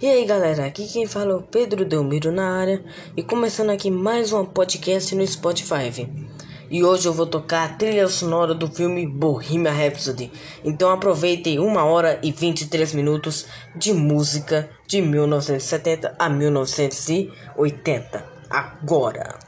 E aí galera, aqui quem fala é o Pedro Delmiro na área e começando aqui mais um podcast no Spotify. E hoje eu vou tocar a trilha sonora do filme Bohemian Rhapsody. Então aproveitem uma hora e 23 minutos de música de 1970 a 1980. Agora!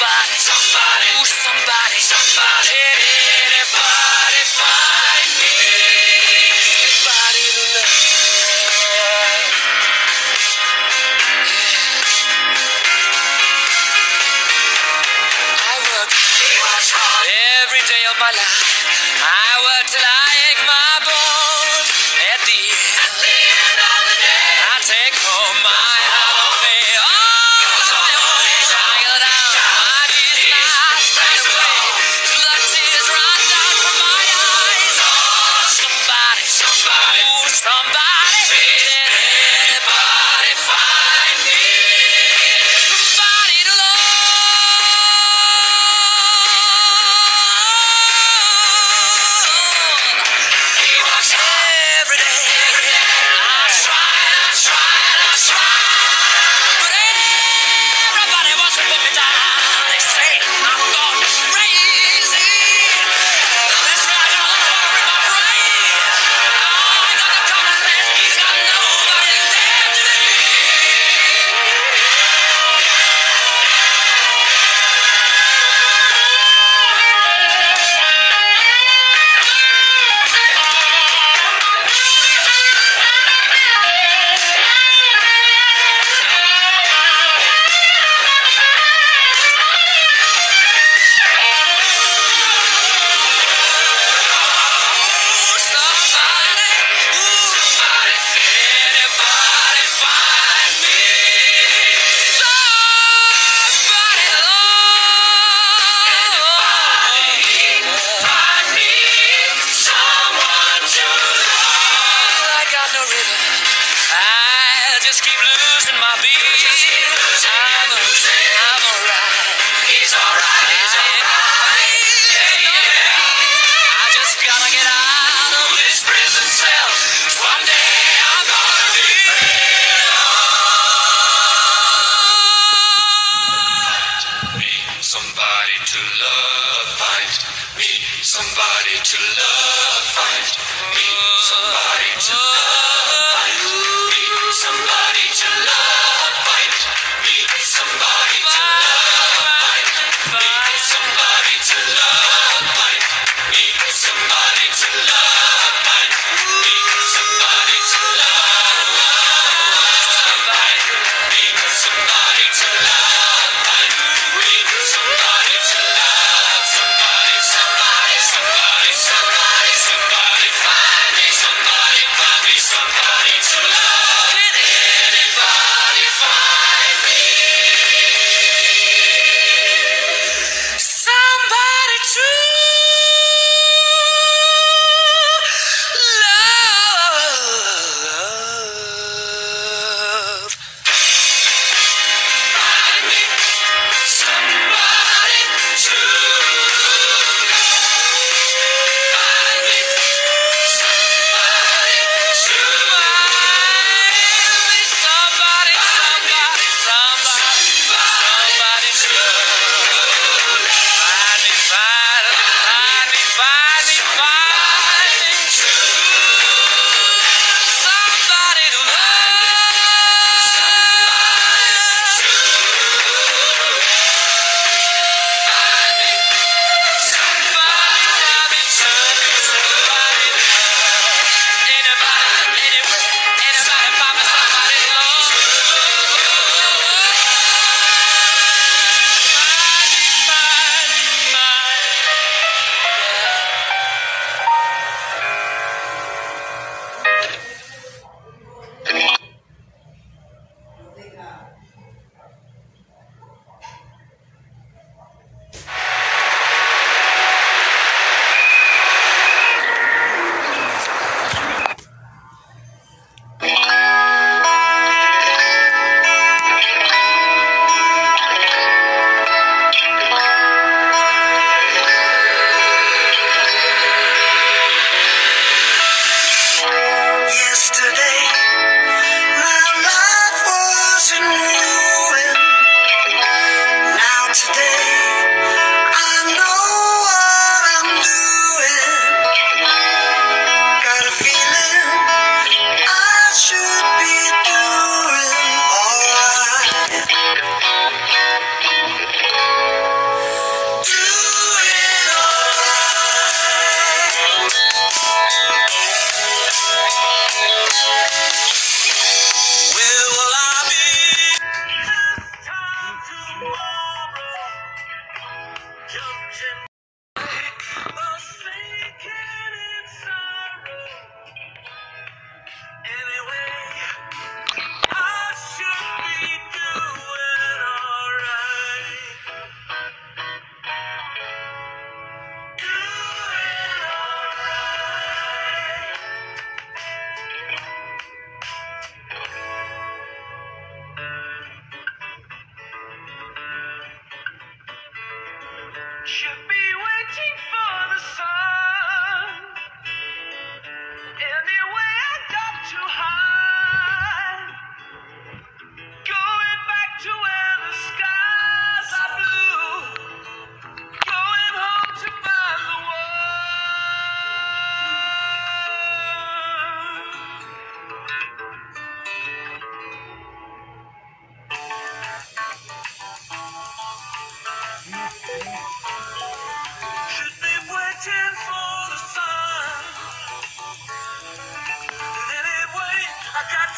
somebody, somebody, ooh, somebody, somebody. Can anybody find me? Anybody to love? I work. Every day of my life, I work till I.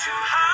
too high.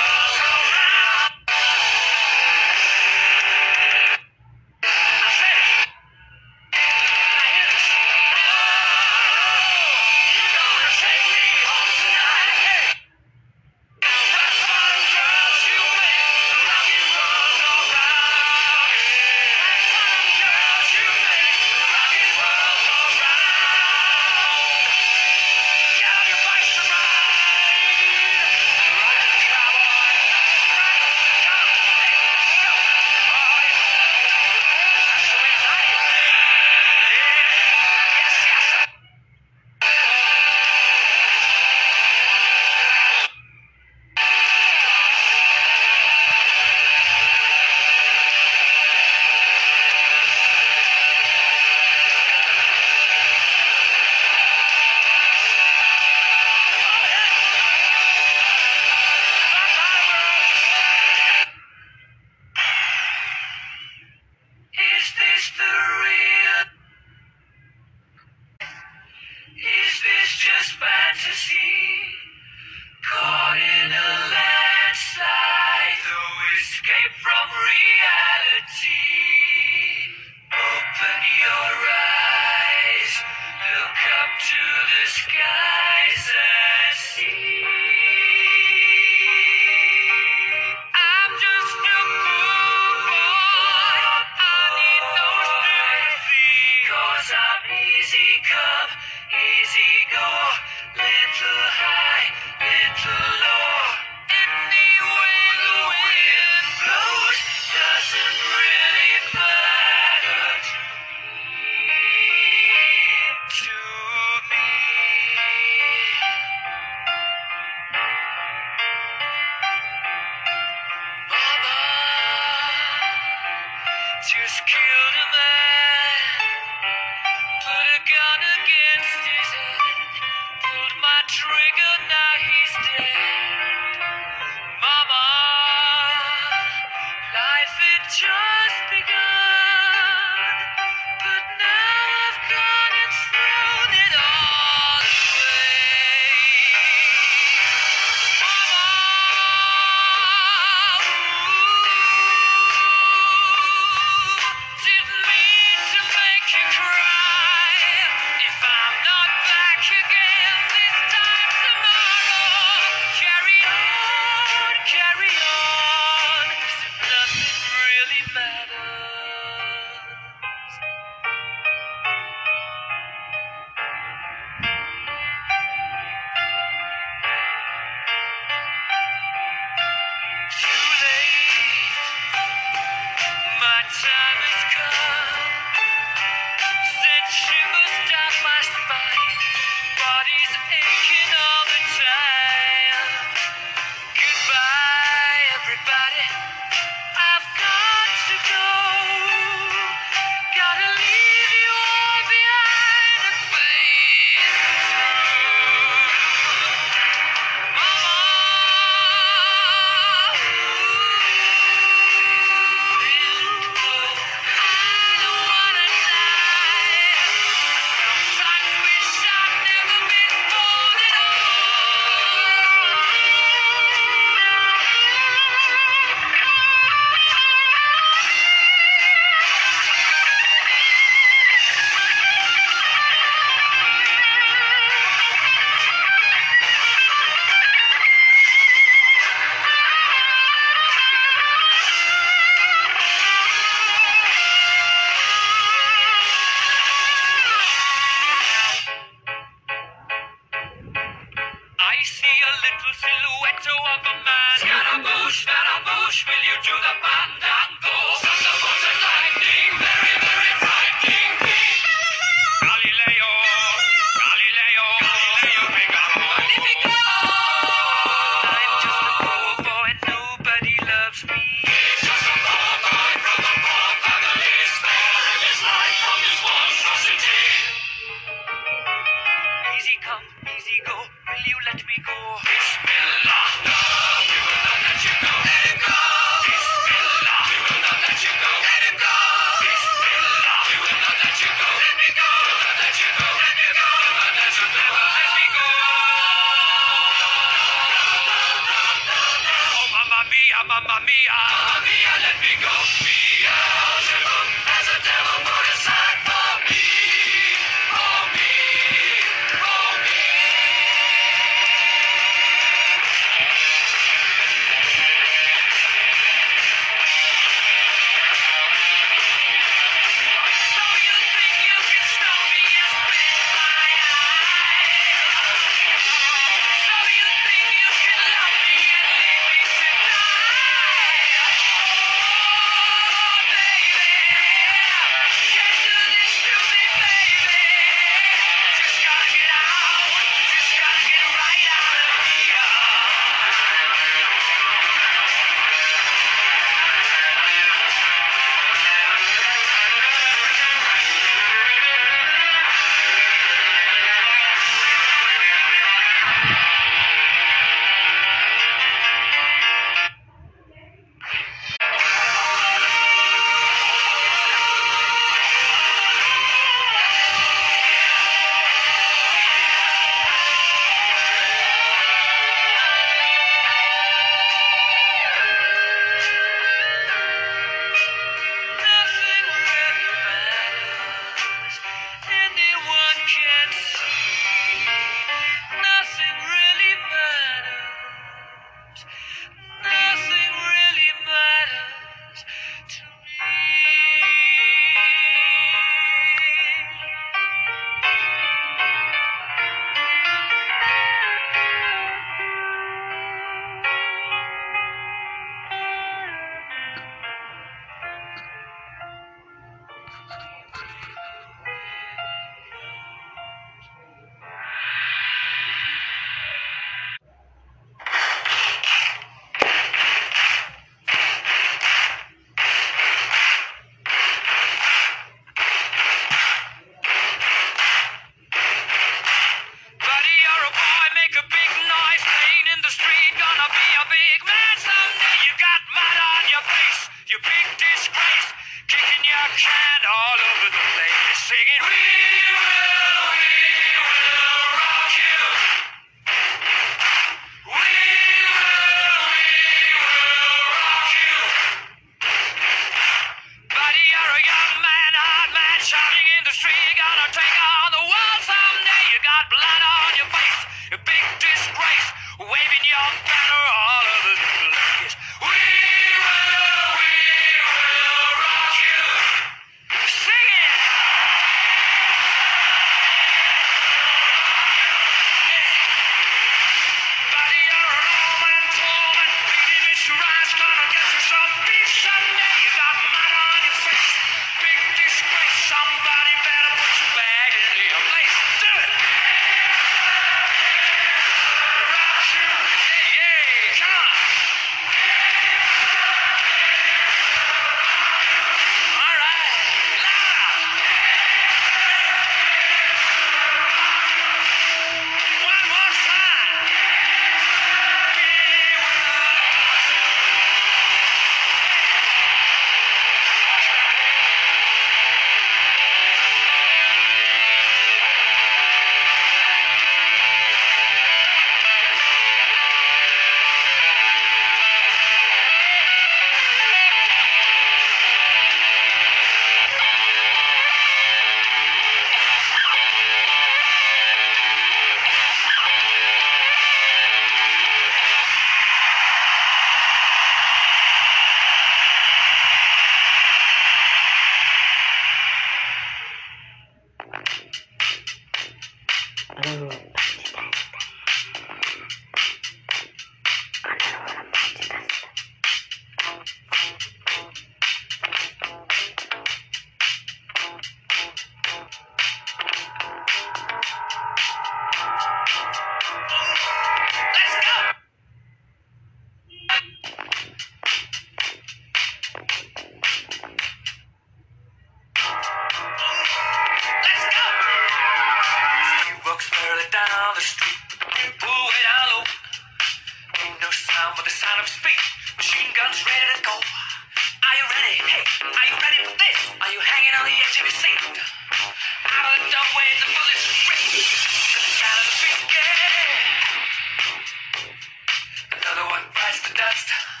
podcast.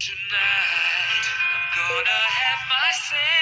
Tonight I'm gonna have myself